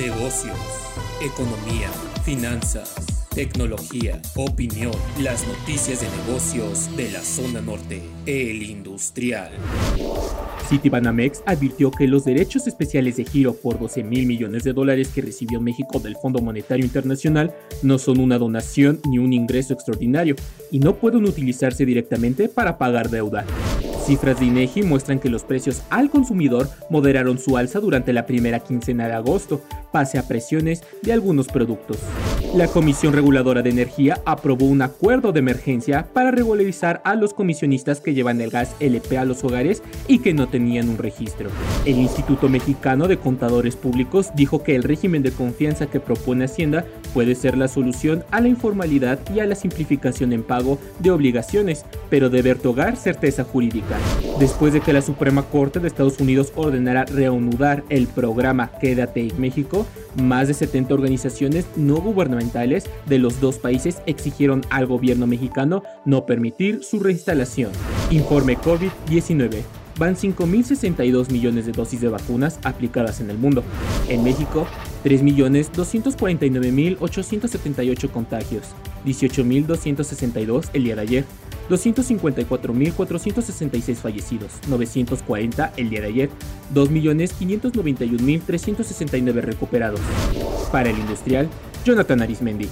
negocios, economía, finanzas, tecnología, opinión, las noticias de negocios de la zona norte, el industrial. Citibanamex advirtió que los derechos especiales de giro por 12 mil millones de dólares que recibió México del Fondo Monetario Internacional no son una donación ni un ingreso extraordinario y no pueden utilizarse directamente para pagar deuda. Cifras de INEGI muestran que los precios al consumidor moderaron su alza durante la primera quincena de agosto, pase a presiones de algunos productos. La Comisión Reguladora de Energía aprobó un acuerdo de emergencia para regularizar a los comisionistas que llevan el gas LP a los hogares y que no tenían un registro. El Instituto Mexicano de Contadores Públicos dijo que el régimen de confianza que propone Hacienda puede ser la solución a la informalidad y a la simplificación en pago de obligaciones, pero debe otorgar certeza jurídica. Después de que la Suprema Corte de Estados Unidos ordenara reanudar el programa Quédate en México, más de 70 organizaciones no gubernamentales de los dos países exigieron al gobierno mexicano no permitir su reinstalación. Informe COVID-19 van 5.062 millones de dosis de vacunas aplicadas en el mundo. En México, 3.249.878 contagios, 18.262 el día de ayer, 254.466 fallecidos, 940 el día de ayer, 2.591.369 recuperados. Para el industrial, Jonathan Arismendi.